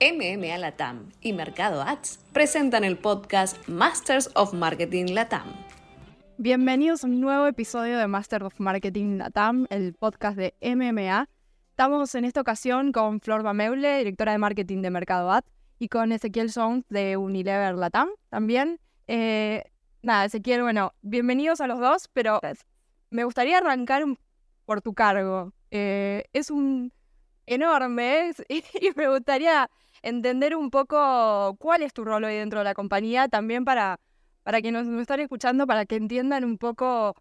MMA Latam y Mercado Ads presentan el podcast Masters of Marketing Latam. Bienvenidos a un nuevo episodio de Masters of Marketing Latam, el podcast de MMA. Estamos en esta ocasión con Flor Bameule, directora de marketing de Mercado Ads, y con Ezequiel Jones de Unilever Latam también. Eh, nada, Ezequiel, bueno, bienvenidos a los dos, pero me gustaría arrancar por tu cargo. Eh, es un enorme y me gustaría entender un poco cuál es tu rol hoy dentro de la compañía, también para, para que nos, están escuchando, para que entiendan un poco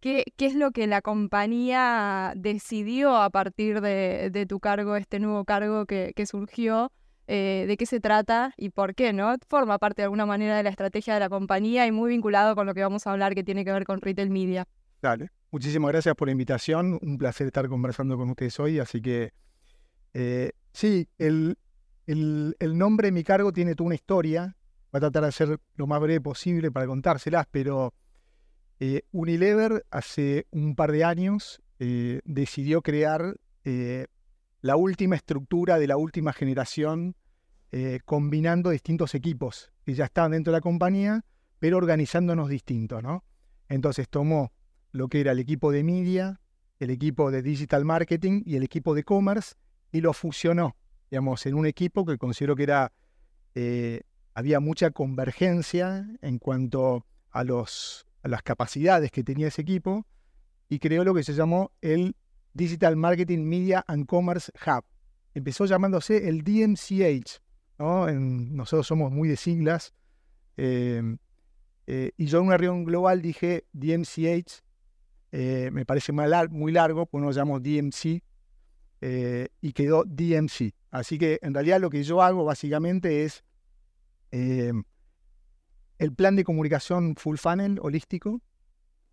qué, qué es lo que la compañía decidió a partir de, tu cargo, este nuevo cargo que, surgió, eh, de qué se trata y por qué, ¿no? Forma parte de alguna manera de la estrategia de la compañía y muy vinculado con lo que vamos a hablar que tiene que ver con retail media. Dale, muchísimas gracias por la invitación, un placer estar conversando con ustedes hoy, así que eh, sí, el, el, nombre de mi cargo tiene toda una historia. Voy a tratar de ser lo más breve posible para contárselas, pero eh, Unilever hace un par de años eh, decidió crear eh, la última estructura de la última generación, combinando distintos equipos que ya estaban dentro de la compañía, pero organizándonos distintos, ¿no? Entonces tomó lo que era el equipo de media, el equipo de digital marketing y el equipo de commerce y lo fusionó digamos, en un equipo que considero que era, eh, había mucha convergencia en cuanto a, los, a las capacidades que tenía ese equipo y creó lo que se llamó el Digital Marketing Media and Commerce Hub. Empezó llamándose el DMCH. ¿no? nosotros somos muy de siglas. Eh, eh, y yo en una reunión global dije DMCH. me parece muy largo, pues no lo llamo DMC. y quedó DMC. Así que en realidad lo que yo hago básicamente es eh, el plan de comunicación full funnel holístico,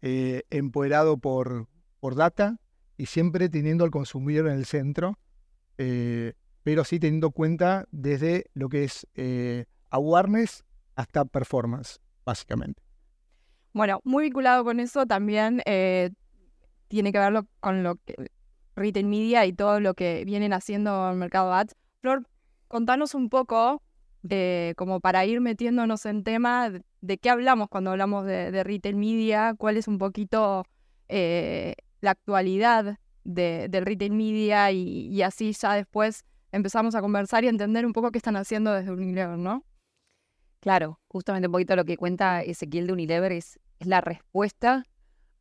eh, empoderado por, por data y siempre teniendo al consumidor en el centro, eh, pero sí teniendo cuenta desde lo que es awareness hasta performance, básicamente. Bueno, muy vinculado con eso también tiene que ver con lo que retail media y todo lo que vienen haciendo en mercado ads. Flor, contanos un poco, de, como para ir metiéndonos en tema, de, qué hablamos cuando hablamos de, retail media, cuál es un poquito eh, la actualidad del retail media y, así ya después empezamos a conversar y entender un poco qué están haciendo desde Unilever, ¿no? Claro, justamente un poquito lo que cuenta Ezequiel de Unilever es la respuesta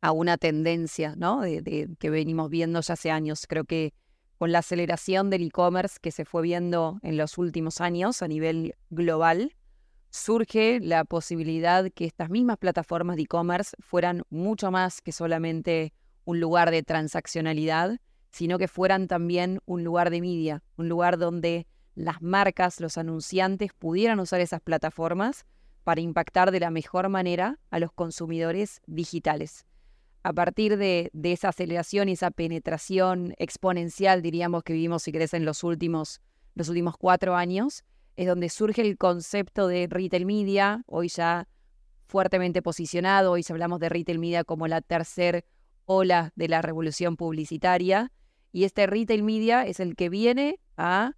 a una tendencia, ¿no? De, que venimos viendo ya hace años. Creo que con la aceleración del e-commerce que se fue viendo en los últimos años a nivel global, surge la posibilidad que estas mismas plataformas de e-commerce fueran mucho más que solamente un lugar de transaccionalidad, sino que fueran también un lugar de media, un lugar donde las marcas, los anunciantes pudieran usar esas plataformas para impactar de la mejor manera a los consumidores digitales a partir de, esa aceleración y esa penetración exponencial, diríamos, que vivimos, si querés, en los últimos, los últimos cuatro años, es donde surge el concepto de retail media, hoy ya fuertemente posicionado, hoy hablamos de retail media como la tercer ola de la revolución publicitaria, y este retail media es el que viene a,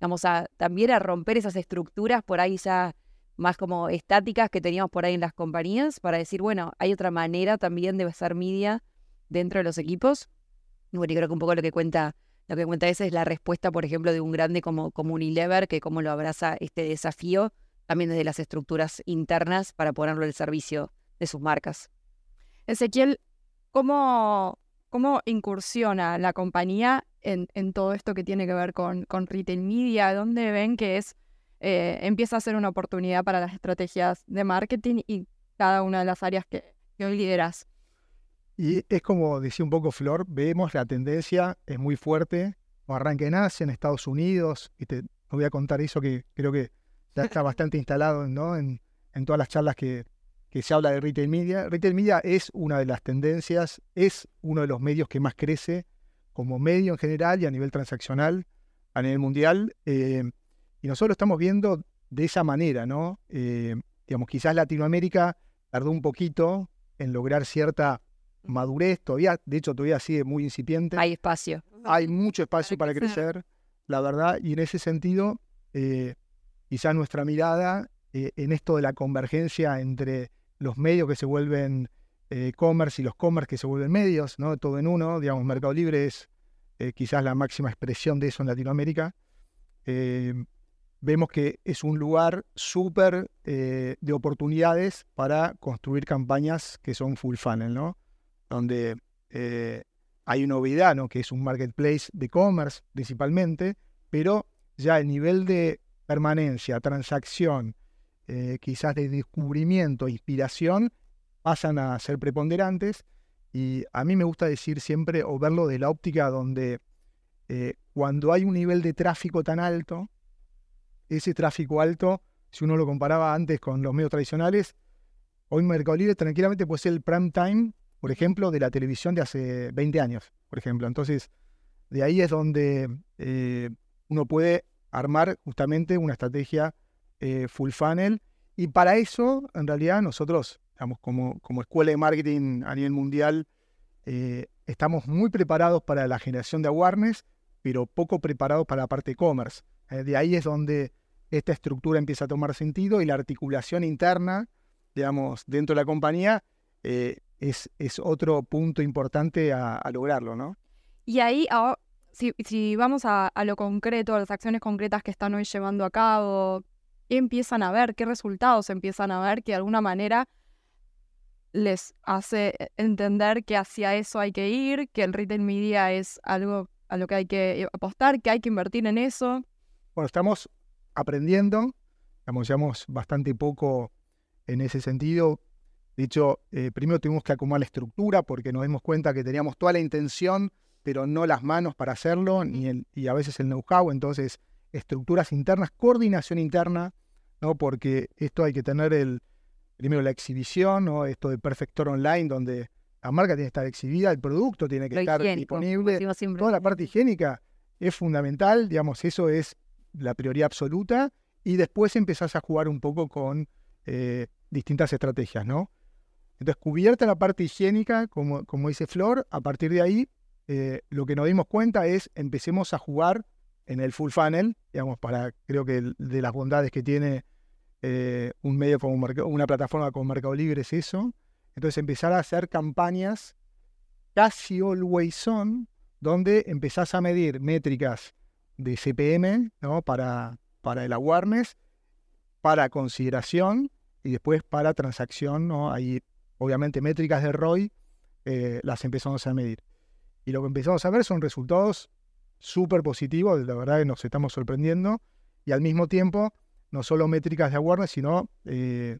vamos a también a romper esas estructuras por ahí ya más como estáticas que teníamos por ahí en las compañías para decir, bueno, hay otra manera también de hacer media dentro de los equipos. Bueno, y creo que un poco lo que cuenta, lo que cuenta ese es la respuesta, por ejemplo, de un grande como, como Unilever, que cómo lo abraza este desafío también desde las estructuras internas para ponerlo al servicio de sus marcas. Ezequiel, ¿cómo, cómo incursiona la compañía en, en, todo esto que tiene que ver con, con retail media? ¿Dónde ven que es eh, empieza a ser una oportunidad para las estrategias de marketing y cada una de las áreas que, hoy lideras. Y es como decía un poco Flor, vemos la tendencia, es muy fuerte, o arranque en Asia, en Estados Unidos, y te voy a contar eso que creo que ya está bastante instalado ¿no? en, todas las charlas que, que se habla de retail media. Retail media es una de las tendencias, es uno de los medios que más crece como medio en general y a nivel transaccional a nivel mundial. Eh, y nosotros lo estamos viendo de esa manera, ¿no? Eh, digamos, quizás Latinoamérica tardó un poquito en lograr cierta madurez, todavía, de hecho, todavía sigue muy incipiente. Hay espacio. Hay mucho espacio para crecer, la verdad, y en ese sentido, eh, quizás nuestra mirada eh, en esto de la convergencia entre los medios que se vuelven eh, commerce y los commerce que se vuelven medios, ¿no? Todo en uno, digamos, Mercado Libre es quizás la máxima expresión de eso en Latinoamérica. Vemos que es un lugar súper de oportunidades para construir campañas que son full funnel, ¿no? Donde hay una novedad, ¿no? Que es un marketplace de commerce principalmente, pero ya el nivel de permanencia, transacción, eh, quizás de descubrimiento, inspiración, pasan a ser preponderantes. Y a mí me gusta decir siempre o verlo de la óptica donde eh, cuando hay un nivel de tráfico tan alto, ese tráfico alto, si uno lo comparaba antes con los medios tradicionales, hoy Mercado Libre tranquilamente puede ser el prime time, por ejemplo, de la televisión de hace 20 años, por ejemplo. Entonces, de ahí es donde eh, uno puede armar justamente una estrategia eh, full funnel. Y para eso, en realidad, nosotros, digamos, como, como escuela de marketing a nivel mundial, eh, estamos muy preparados para la generación de awareness, pero poco preparados para la parte e-commerce. Eh, de ahí es donde esta estructura empieza a tomar sentido y la articulación interna, digamos, dentro de la compañía, es, es, otro punto importante a, a lograrlo, ¿no? Y ahí, si, vamos a, lo concreto, a las acciones concretas que están hoy llevando a cabo, ¿qué empiezan a ver? ¿Qué resultados empiezan a ver que de alguna manera les hace entender que hacia eso hay que ir, que el retail media es algo a lo que hay que apostar, que hay que invertir en eso? Bueno, estamos aprendiendo, estamos bastante poco en ese sentido. De hecho, eh, primero tuvimos que acomodar la estructura porque nos dimos cuenta que teníamos toda la intención pero no las manos para hacerlo, ni el, y a veces el know-how, entonces estructuras internas, coordinación interna, ¿no? porque esto hay que tener el, primero la exhibición, ¿no? esto de Perfector Online, donde la marca tiene que estar exhibida, el producto tiene que estar disponible, toda la parte higiénica es fundamental, digamos, eso es la prioridad absoluta, y después empezás a jugar un poco con eh, distintas estrategias, ¿no? Entonces, cubierta la parte higiénica, como, como dice Flor, a partir de ahí eh, lo que nos dimos cuenta es empecemos a jugar en el full funnel, digamos, para creo que de las bondades que tiene eh, un medio como una plataforma como Mercado Libre es eso. Entonces empezar a hacer campañas casi always on, donde empezás a medir métricas de CPM ¿no? para, para el awareness, para consideración y después para transacción. ¿no? Ahí, obviamente, métricas de ROI eh, las empezamos a medir. Y lo que empezamos a ver son resultados súper positivos, la verdad que nos estamos sorprendiendo. Y al mismo tiempo, no solo métricas de awareness, sino eh,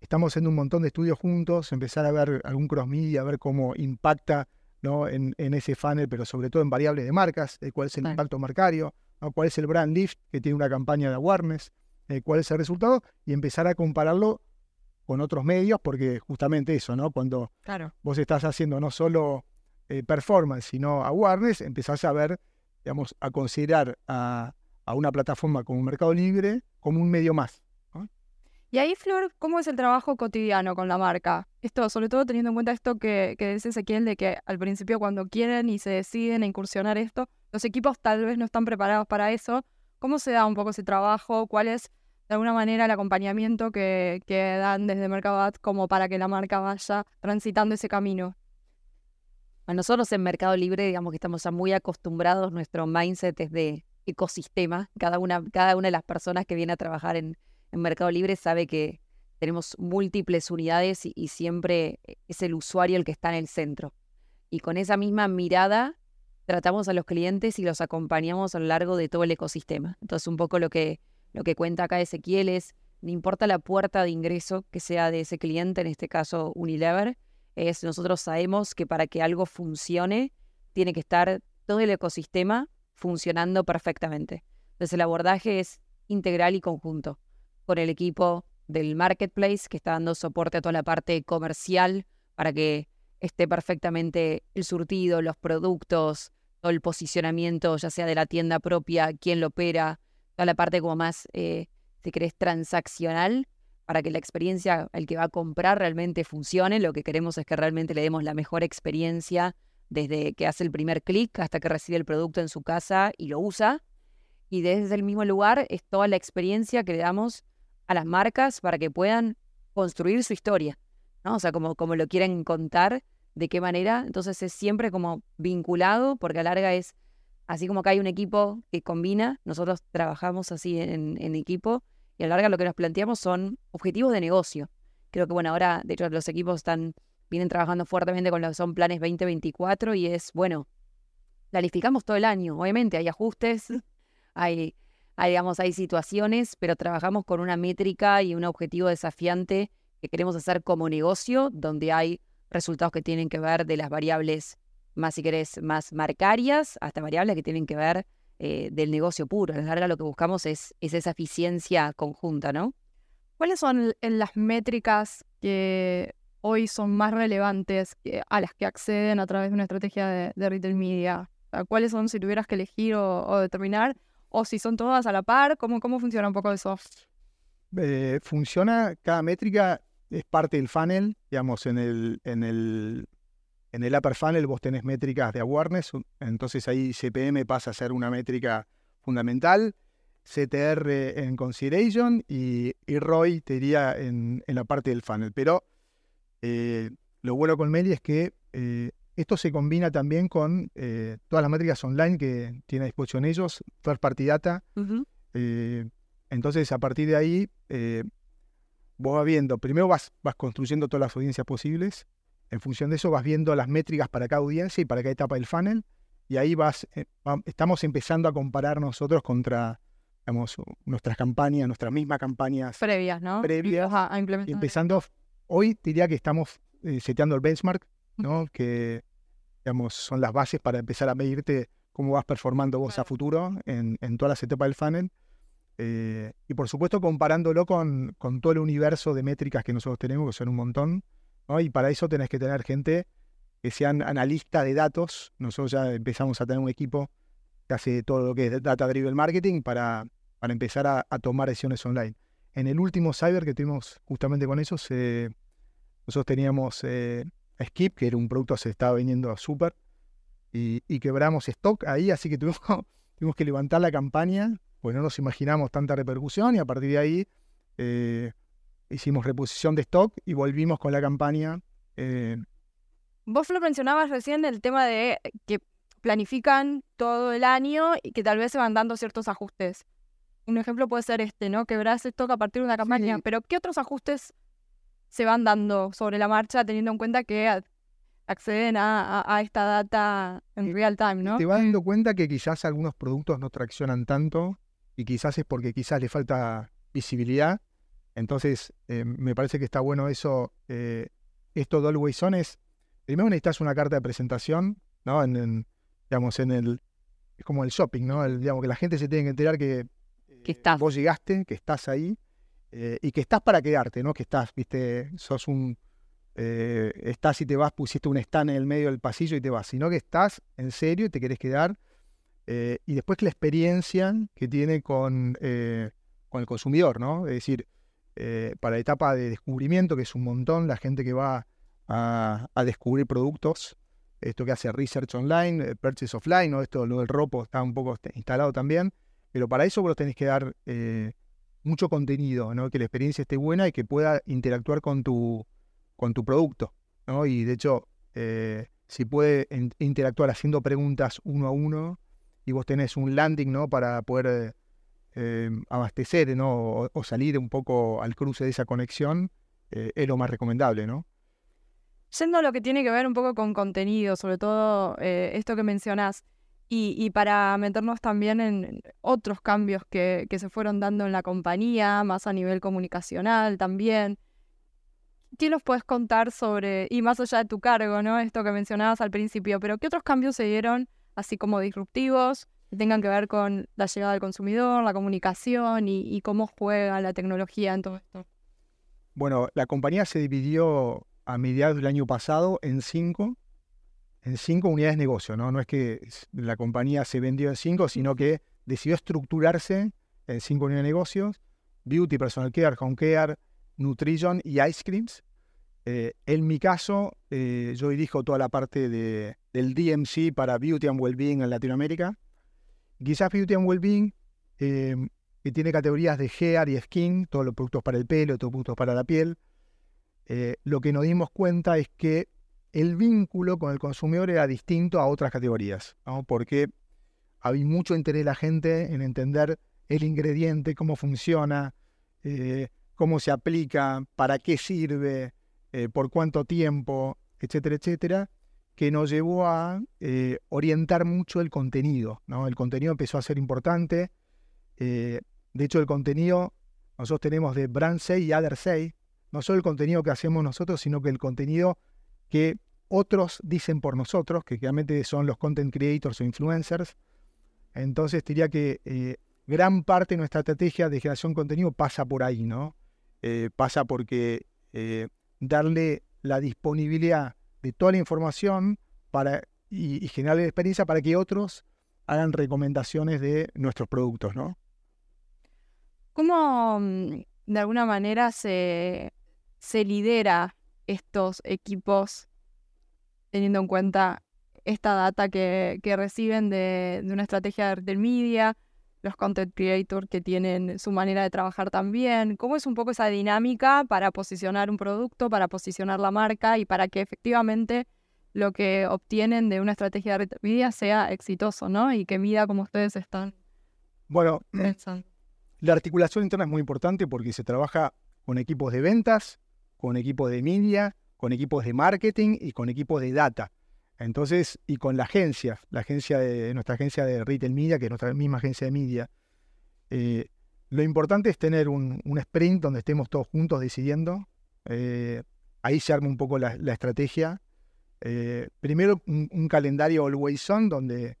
estamos haciendo un montón de estudios juntos, empezar a ver algún cross media, a ver cómo impacta ¿no? en, ese funnel, pero sobre todo en variables de marcas, eh, cuál es el impacto marcario, cuál es el brand lift que tiene una campaña de awareness, eh, cuál es el resultado, y empezar a compararlo con otros medios, porque justamente eso, ¿no? Cuando vos estás haciendo no solo eh, performance, sino awareness, empezás a ver, digamos, a considerar a, una plataforma como Mercado Libre como un medio más. Y ahí, Flor, ¿cómo es el trabajo cotidiano con la marca? Esto, sobre todo teniendo en cuenta esto que, que dice Ezequiel, de que al principio cuando quieren y se deciden a incursionar esto, los equipos tal vez no están preparados para eso. ¿Cómo se da un poco ese trabajo? ¿Cuál es, de alguna manera, el acompañamiento que, que dan desde Mercado Ads como para que la marca vaya transitando ese camino? nosotros en Mercado Libre, digamos que estamos ya muy acostumbrados, nuestro mindset es de ecosistema. Cada una, cada una de las personas que viene a trabajar en, Mercado Libre sabe que tenemos múltiples unidades y, siempre es el usuario el que está en el centro. Y con esa misma mirada tratamos a los clientes y los acompañamos a lo largo de todo el ecosistema. Entonces, un poco lo que, lo que cuenta acá Ezequiel es, no importa la puerta de ingreso que sea de ese cliente, en este caso Unilever, es nosotros sabemos que para que algo funcione, tiene que estar todo el ecosistema funcionando perfectamente. Entonces el abordaje es integral y conjunto, con el equipo del marketplace que está dando soporte a toda la parte comercial para que esté perfectamente el surtido, los productos, todo el posicionamiento, ya sea de la tienda propia, quién lo opera, toda la parte como más, eh, si querés, transaccional, para que la experiencia, el que va a comprar realmente funcione. Lo que queremos es que realmente le demos la mejor experiencia desde que hace el primer clic hasta que recibe el producto en su casa y lo usa. y desde el mismo lugar es toda la experiencia que le damos a las marcas para que puedan construir su historia, ¿no? O sea, como, como lo quieren contar, de qué manera. Entonces es siempre como vinculado, porque a larga es, así como que hay un equipo que combina, nosotros trabajamos así en, en equipo, y a la larga lo que nos planteamos son objetivos de negocio. Creo que, bueno, ahora, de hecho, los equipos están, vienen trabajando fuertemente con lo que son planes 2024 y es, bueno, planificamos todo el año. Obviamente hay ajustes, hay, hay, digamos, hay situaciones, pero trabajamos con una métrica y un objetivo desafiante que queremos hacer como negocio, donde hay resultados que tienen que ver de las variables más, si querés, más marcarias, hasta variables que tienen que ver eh, del negocio puro. A la larga lo que buscamos es, es esa eficiencia conjunta, ¿no? ¿Cuáles son las métricas que hoy son más relevantes a las que acceden a través de una estrategia de, retail media? ¿Cuáles son si tuvieras que elegir o, determinar? ¿O si son todas a la par? ¿Cómo, cómo funciona un poco eso? Eh, funciona, cada métrica es parte del funnel, digamos, en el, en el, en el upper funnel vos tenés métricas de awareness, entonces ahí CPM pasa a ser una métrica fundamental CTR en consideration y, ROI te diría en, la parte del funnel. Pero eh, lo bueno con Meli es que eh, esto se combina también con eh, todas las métricas online que tiene a disposición ellos, first party data. entonces, a partir de ahí, vos vas viendo, primero vas, vas construyendo todas las audiencias posibles. En función de eso, vas viendo las métricas para cada audiencia y para cada etapa del funnel. Y ahí vas, estamos empezando a comparar nosotros contra nuestras campañas, nuestras mismas campañas previas, ¿no? Previas. A, implementar. Empezando, hoy diría que estamos eh, seteando el benchmark, ¿no? Que, digamos, son las bases para empezar a medirte cómo vas performando vos a futuro en, en, todas las etapas del funnel. Eh, y por supuesto comparándolo con, con, todo el universo de métricas que nosotros tenemos, que son un montón. ¿no? Y para eso tenés que tener gente que sean analistas de datos. Nosotros ya empezamos a tener un equipo que hace todo lo que es data driven marketing para para empezar a, tomar decisiones online. En el último cyber que tuvimos justamente con eso, nosotros teníamos eh, Skip, que era un producto que se estaba vendiendo a super, y, quebramos stock ahí, así que tuvimos, tuvimos que levantar la campaña, pues no nos imaginamos tanta repercusión, y a partir de ahí eh, hicimos reposición de stock y volvimos con la campaña. Eh. Vos lo mencionabas recién el tema de que planifican todo el año y que tal vez se van dando ciertos ajustes. Un ejemplo puede ser este, ¿no? Quebrar stock a partir de una campaña. Pero ¿qué otros ajustes se van dando sobre la marcha teniendo en cuenta que acceden a, esta data en real time, ¿no? Te vas dando cuenta que quizás algunos productos no traccionan tanto y quizás es porque quizás le falta visibilidad. Entonces, eh, me parece que está bueno eso. Eh, esto de Always On es, primero necesitas una carta de presentación, ¿no? En, digamos, en el, es como el shopping, ¿no? digamos, que la gente se tiene que enterar que que estás. Vos llegaste, que estás ahí eh, y que estás para quedarte, ¿no? Que estás, viste, sos un. Eh, estás y te vas, pusiste un stand en el medio del pasillo y te vas, sino que estás en serio y te querés quedar. Eh, y después la experiencia que tiene con, con el consumidor, ¿no? Es decir, para la etapa de descubrimiento, que es un montón, la gente que va a, a descubrir productos, esto que hace research online, purchase offline, ¿no? Esto, lo del ropo está un poco instalado también. Pero para eso vos tenés que dar eh, mucho contenido, ¿no? que la experiencia esté buena y que pueda interactuar con tu, con tu producto. ¿no? Y de hecho, eh, si puede interactuar haciendo preguntas uno a uno y vos tenés un landing ¿no? para poder eh, abastecer ¿no? o, salir un poco al cruce de esa conexión, es lo más recomendable. ¿no? Yendo a lo que tiene que ver un poco con contenido, sobre todo esto que mencionás, y, para meternos también en otros cambios que, se fueron dando en la compañía, más a nivel comunicacional también. ¿Qué nos puedes contar sobre, y más allá de tu cargo, ¿no? Esto que mencionabas al principio, pero qué otros cambios se dieron, así como disruptivos, que tengan que ver con la llegada del consumidor, la comunicación y, y cómo juega la tecnología en todo esto? Bueno, la compañía se dividió a mediados del año pasado en cinco en cinco unidades de negocio, ¿no? No es que la compañía se vendió en cinco, sino que decidió estructurarse en cinco unidades de negocios, Beauty, Personal Care, Home Care, Nutrition y Ice Creams. Eh, en mi caso, eh, yo dirijo toda la parte de, del DMC para Beauty and Wellbeing en Latinoamérica. Quizás Beauty and Wellbeing eh, que tiene categorías de hair y skin, todos los productos para el pelo, todos los productos para la piel. Eh, lo que nos dimos cuenta es que el vínculo con el consumidor era distinto a otras categorías, ¿no? porque había mucho interés de la gente en entender el ingrediente, cómo funciona, eh, cómo se aplica, para qué sirve, eh, por cuánto tiempo, etcétera, etcétera, que nos llevó a eh, orientar mucho el contenido. ¿no? El contenido empezó a ser importante. de hecho, el contenido, nosotros tenemos de Brand 6 y Other 6, no solo el contenido que hacemos nosotros, sino que el contenido que otros dicen por nosotros, que realmente son los content creators o influencers. Entonces diría que eh, gran parte de nuestra estrategia de generación de contenido pasa por ahí, ¿no? Eh, pasa porque eh, darle la disponibilidad de toda la información para, y, y generar la experiencia para que otros hagan recomendaciones de nuestros productos, ¿no? ¿Cómo mm, de alguna manera se, se lidera estos equipos teniendo en cuenta esta data que, que reciben de, de, una estrategia de media, los content creators que tienen su manera de trabajar también. ¿Cómo es un poco esa dinámica para posicionar un producto, para posicionar la marca y para que efectivamente lo que obtienen de una estrategia de media sea exitoso, ¿no? Y que mida como ustedes están bueno, pensando. La articulación interna es muy importante porque se trabaja con equipos de ventas, con equipos de media, con equipos de marketing y con equipos de data. Entonces, y con la agencia, la agencia de nuestra agencia de retail media, que es nuestra misma agencia de media. Eh, lo importante es tener un, sprint donde estemos todos juntos decidiendo. Eh, ahí se arma un poco la, estrategia. Eh, primero, un, un, calendario always on, donde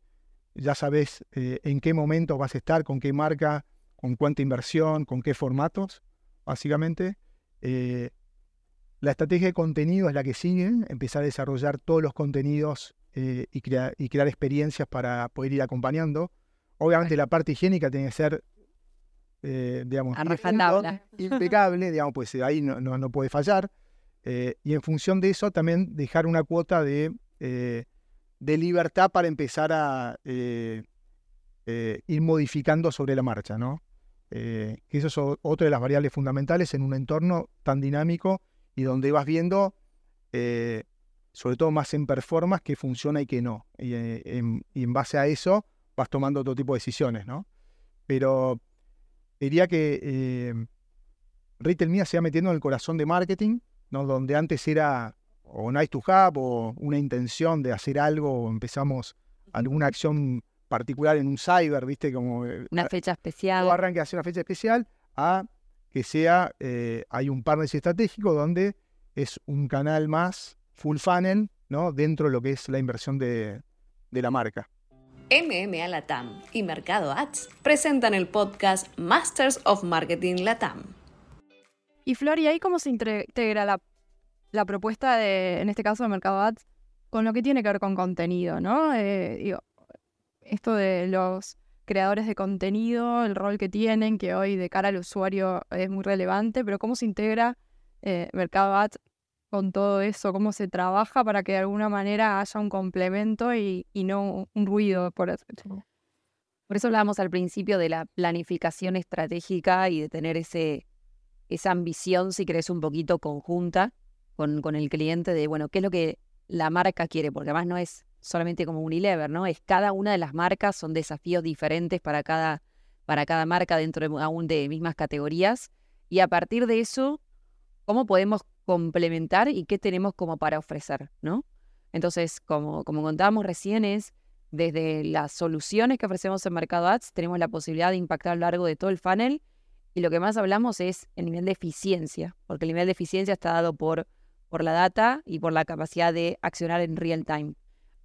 ya sabes en qué momento vas a estar, con qué marca, con cuánta inversión, con qué formatos, básicamente. La estrategia de contenido es la que sigue, empezar a desarrollar todos los contenidos eh, y, crea y, crear experiencias para poder ir acompañando. Obviamente la parte higiénica tiene que ser, eh, digamos, impecable, digamos, pues ahí no, no, no puede fallar. Eh, y en función de eso también dejar una cuota de, eh, de libertad para empezar a eh, ir modificando sobre la marcha, ¿no? que eso es otra de las variables fundamentales en un entorno tan dinámico y donde vas viendo, eh, sobre todo más en performance, que funciona y que no. Y, eh, en, y, en, base a eso vas tomando otro tipo de decisiones, ¿no? Pero diría que eh, Retail Mía se va metiendo en el corazón de marketing, ¿no? Donde antes era o nice to have o una intención de hacer algo o empezamos alguna acción particular en un cyber, ¿viste? Como una fecha especial. O arranque a hacer una fecha especial a que sea, eh, hay un partnership estratégico donde es un canal más full funnel, ¿no? Dentro de lo que es la inversión de, de la marca. MMA Latam y Mercado Ads presentan el podcast Masters of Marketing Latam. Y Flor, ¿y ahí cómo se integra la, la propuesta de, en este caso, de Mercado Ads, con lo que tiene que ver con contenido, ¿no? Eh, digo, esto de los creadores de contenido, el rol que tienen, que hoy de cara al usuario es muy relevante, pero cómo se integra eh, Mercado Ads con todo eso, cómo se trabaja para que de alguna manera haya un complemento y, y no un ruido, por eso. Por eso hablábamos al principio de la planificación estratégica y de tener ese, esa ambición, si querés, un poquito conjunta con, con el cliente de, bueno, qué es lo que la marca quiere, porque además no es solamente como Unilever, ¿no? Es cada una de las marcas, son desafíos diferentes para cada, para cada marca dentro de, aún de mismas categorías. Y a partir de eso, ¿cómo podemos complementar y qué tenemos como para ofrecer, ¿no? Entonces, como, como contábamos recién, es desde las soluciones que ofrecemos en Mercado Ads, tenemos la posibilidad de impactar a lo largo de todo el funnel. Y lo que más hablamos es el nivel de eficiencia, porque el nivel de eficiencia está dado por, por la data y por la capacidad de accionar en real time.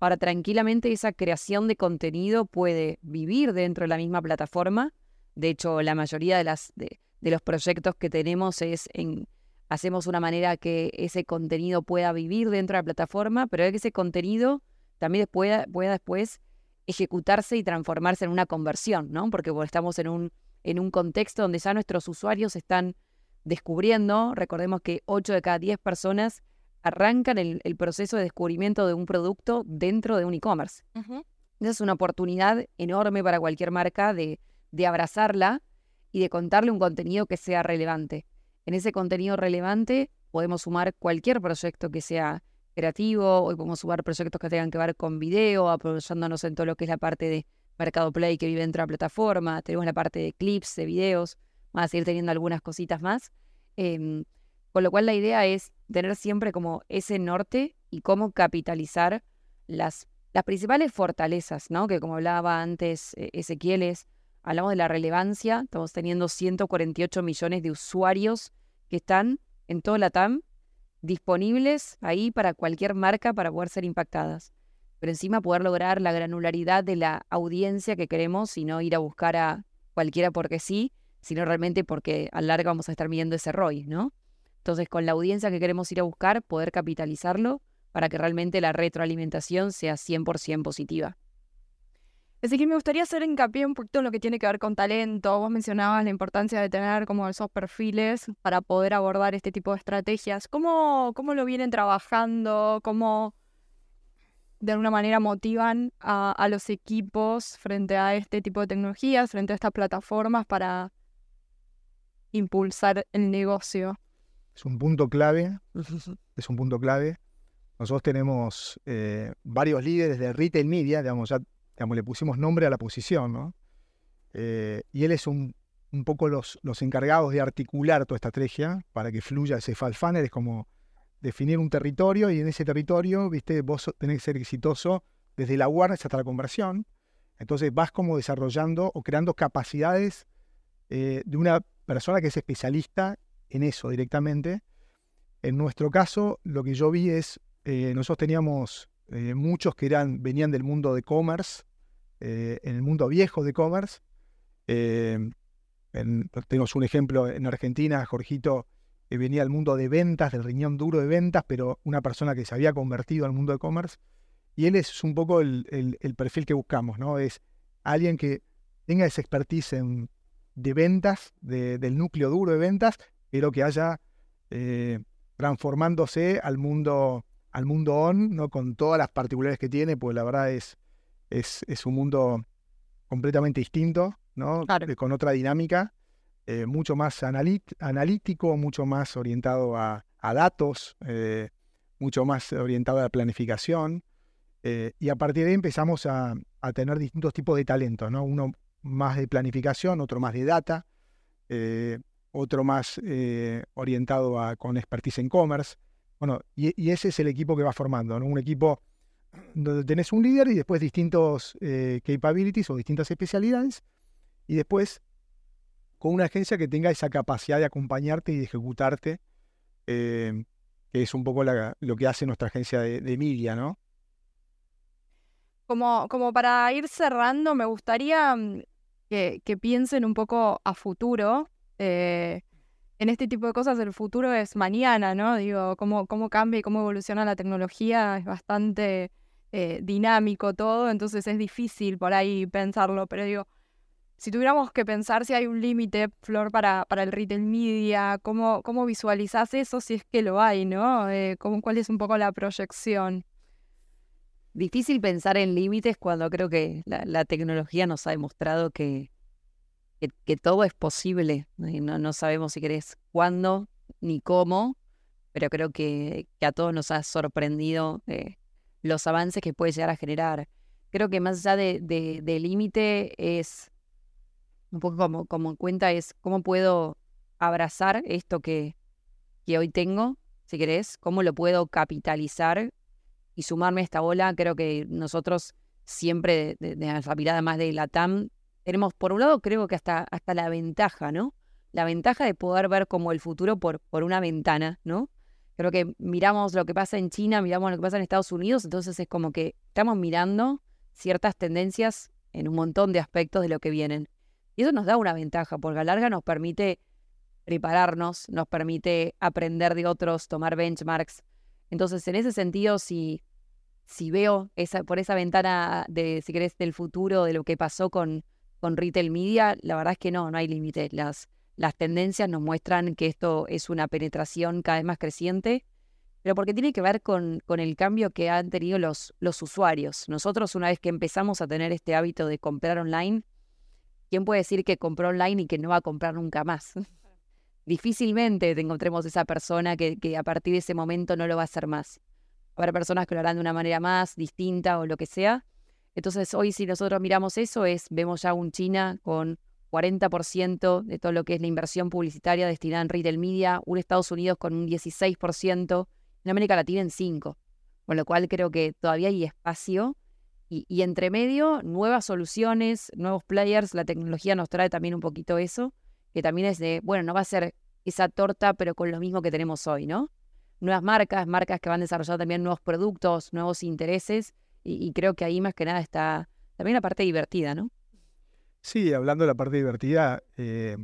Ahora, tranquilamente esa creación de contenido puede vivir dentro de la misma plataforma. De hecho, la mayoría de, las, de, de los proyectos que tenemos es en, hacemos una manera que ese contenido pueda vivir dentro de la plataforma, pero que ese contenido también pueda, pueda después ejecutarse y transformarse en una conversión, ¿no? Porque estamos en un, en un contexto donde ya nuestros usuarios están descubriendo, recordemos que 8 de cada 10 personas arrancan el, el, proceso de descubrimiento de un producto dentro de un e-commerce. Uh -huh. Esa es una oportunidad enorme para cualquier marca de, de abrazarla y de contarle un contenido que sea relevante. En ese contenido relevante podemos sumar cualquier proyecto que sea creativo, hoy podemos sumar proyectos que tengan que ver con video, apoyándonos en todo lo que es la parte de Mercado Play que vive dentro de la plataforma, tenemos la parte de clips, de videos, vamos a seguir teniendo algunas cositas más. Em, con lo cual la idea es tener siempre como ese norte y cómo capitalizar las, las principales fortalezas, ¿no? Que como hablaba antes eh, Ezequiel, es, hablamos de la relevancia, estamos teniendo 148 millones de usuarios que están en toda la TAM disponibles ahí para cualquier marca para poder ser impactadas. Pero encima poder lograr la granularidad de la audiencia que queremos y no ir a buscar a cualquiera porque sí, sino realmente porque a larga vamos a estar midiendo ese ROI, ¿no? Entonces, con la audiencia que queremos ir a buscar, poder capitalizarlo para que realmente la retroalimentación sea 100% positiva. Así que me gustaría hacer hincapié un poquito en lo que tiene que ver con talento. Vos mencionabas la importancia de tener como esos perfiles para poder abordar este tipo de estrategias. ¿Cómo, cómo lo vienen trabajando? ¿Cómo de alguna manera motivan a, a, los equipos frente a este tipo de tecnologías, frente a estas plataformas para impulsar el negocio? Es un punto clave. es un punto clave. Nosotros tenemos eh, varios líderes de retail media, digamos, ya digamos, le pusimos nombre a la posición, ¿no? Eh, y él es un, un poco los, los, encargados de articular toda esta estrategia para que fluya ese fall funnel, es como definir un territorio y en ese territorio, viste, vos tenés que ser exitoso desde la awareness hasta la conversión. Entonces vas como desarrollando o creando capacidades eh, de una persona que es especialista en eso directamente. En nuestro caso, lo que yo vi es, eh, nosotros teníamos eh, muchos que eran, venían del mundo de commerce, eh, en el mundo viejo de commerce. Eh, tenemos un ejemplo en Argentina, Jorgito, que venía del mundo de ventas, del riñón duro de ventas, pero una persona que se había convertido al mundo de commerce. Y él es un poco el, perfil que buscamos, ¿no? Es alguien que tenga esa expertise en, de ventas, del núcleo duro de ventas, pero que haya transformándose al mundo al mundo on, ¿no? con todas las particularidades que tiene, pues la verdad es, es, un mundo completamente distinto, ¿no? con otra dinámica, eh, mucho más analítico, mucho más orientado a, datos, eh, mucho más orientado a la planificación. Eh, y a partir de ahí empezamos a, tener distintos tipos de talentos, ¿no? Uno más de planificación, otro más de data, otro más orientado a, con expertise en commerce. Bueno, y, ese es el equipo que va formando, ¿no? Un equipo donde tenés un líder y después distintos eh, capabilities o distintas especialidades, y después con una agencia que tenga esa capacidad de acompañarte y de ejecutarte, eh, que es un poco lo que hace nuestra agencia de, media, ¿no? Como, como para ir cerrando, me gustaría mm, que piensen un poco a futuro. Eh, en este tipo de cosas el futuro es mañana, ¿no? Digo, cómo, cómo cambia y cómo evoluciona la tecnología es bastante eh, dinámico todo, entonces es difícil por ahí pensarlo, pero digo, si tuviéramos que pensar si hay un límite, Flor, para, para el retail media, ¿cómo, cómo visualizás eso si es que lo hay, ¿no? Eh, ¿Cuál es un poco la proyección? Difícil pensar en límites cuando creo que la tecnología nos ha demostrado que, que, todo es posible. No, no, sabemos si querés cuándo ni cómo, pero creo que, a todos nos ha sorprendido eh, los avances que puede llegar a generar. Creo que más allá de, de, límite es un poco como, como cuenta es cómo puedo abrazar esto que, que hoy tengo, si querés, cómo lo puedo capitalizar y sumarme a esta ola. Creo que nosotros siempre, de, de la mirada más de la TAM, tenemos, por un lado, creo que hasta, hasta la ventaja, ¿no? La ventaja de poder ver como el futuro por, por una ventana, ¿no? Creo que miramos lo que pasa en China, miramos lo que pasa en Estados Unidos, entonces es como que estamos mirando ciertas tendencias en un montón de aspectos de lo que vienen. Y eso nos da una ventaja, porque a larga nos permite prepararnos, nos permite aprender de otros, tomar benchmarks. Entonces, en ese sentido, si, si veo esa, por esa ventana de, si querés, del futuro, de lo que pasó con, con retail media, la verdad es que no, no hay límites. Las, las tendencias nos muestran que esto es una penetración cada vez más creciente, pero porque tiene que ver con, con el cambio que han tenido los, los usuarios. Nosotros una vez que empezamos a tener este hábito de comprar online, ¿quién puede decir que compró online y que no va a comprar nunca más? Difícilmente te encontremos esa persona que, que a partir de ese momento no lo va a hacer más. Habrá personas que lo harán de una manera más distinta o lo que sea. Entonces, hoy si nosotros miramos eso, es vemos ya un China con 40% de todo lo que es la inversión publicitaria destinada en retail media, un Estados Unidos con un 16%, en América Latina en 5%. Con lo cual creo que todavía hay espacio y, y, entre medio nuevas soluciones, nuevos players, la tecnología nos trae también un poquito eso, que también es de, bueno, no va a ser esa torta pero con lo mismo que tenemos hoy, ¿no? Nuevas marcas, marcas que van desarrollando también nuevos productos, nuevos intereses y, y creo que ahí más que nada está también la parte divertida, ¿no? Sí, hablando de la parte divertida, eh,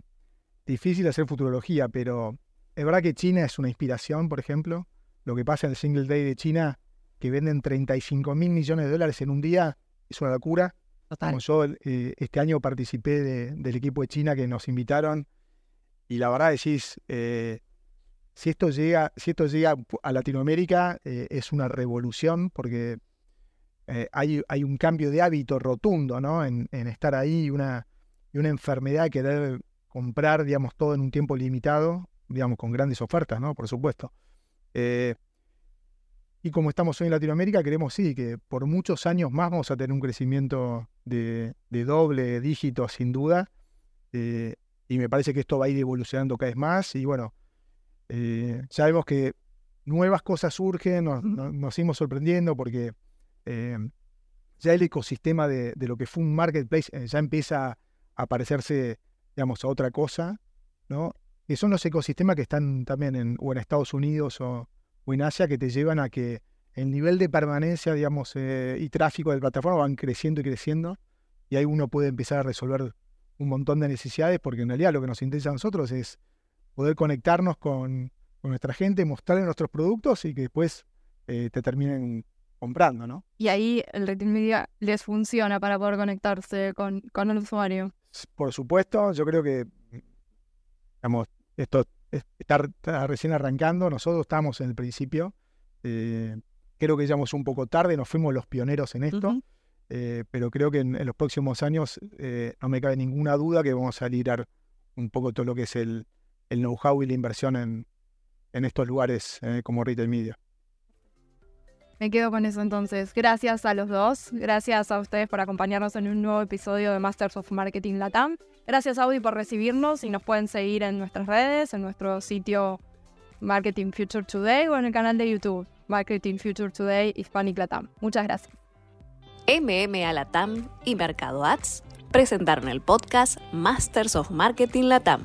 difícil hacer futurología, pero es verdad que China es una inspiración, por ejemplo. Lo que pasa en el Single Day de China, que venden 35 mil millones de dólares en un día, es una locura. Total. Como yo eh, este año participé de- del equipo de China que nos invitaron y la verdad decís, eh, si esto llega, si esto llega a Latinoamérica eh, es una revolución porque eh, hay, hay un cambio de hábito rotundo, ¿no? En, en estar ahí y una, una enfermedad de querer comprar, digamos, todo en un tiempo limitado, digamos, con grandes ofertas, ¿no? Por supuesto. Eh, y como estamos hoy en Latinoamérica, queremos sí, que por muchos años más vamos a tener un crecimiento de, de doble dígito, sin duda. Eh, y me parece que esto va a ir evolucionando cada vez más. Y bueno, ya vemos que nuevas cosas surgen, nos, nos- nos seguimos sorprendiendo porque eh, ya el ecosistema de, lo que fue un marketplace eh, ya empieza a parecerse, digamos, a otra cosa, ¿no? Que son los ecosistemas que están también en, o en Estados Unidos o, en Asia que te llevan a que el nivel de permanencia, digamos, eh, y tráfico de plataforma van creciendo y creciendo y ahí uno puede empezar a resolver un montón de necesidades porque en realidad lo que nos interesa a nosotros es poder conectarnos con, nuestra gente, mostrarle nuestros productos y que después te terminen comprando, ¿no? Y ahí el retail media les funciona para poder conectarse con, con el usuario. Por supuesto, yo creo que, digamos, esto es- está, está recién arrancando, nosotros estamos en el principio, eh, creo que llegamos un poco tarde, nos fuimos los pioneros en esto, eh, pero creo que en, en los próximos años eh, no me cabe ninguna duda que vamos a liderar un poco todo lo que es el, el know-how y la inversión en, en estos lugares como retail media. Me quedo con eso entonces. Gracias a los dos. Gracias a ustedes por acompañarnos en un nuevo episodio de Masters of Marketing Latam. Gracias Audi por recibirnos y nos pueden seguir en nuestras redes, en nuestro sitio Marketing Future Today o en el canal de YouTube Marketing Future Today Hispanic Latam. Muchas gracias. MMA Latam y Mercado Ads presentaron el podcast Masters of Marketing Latam.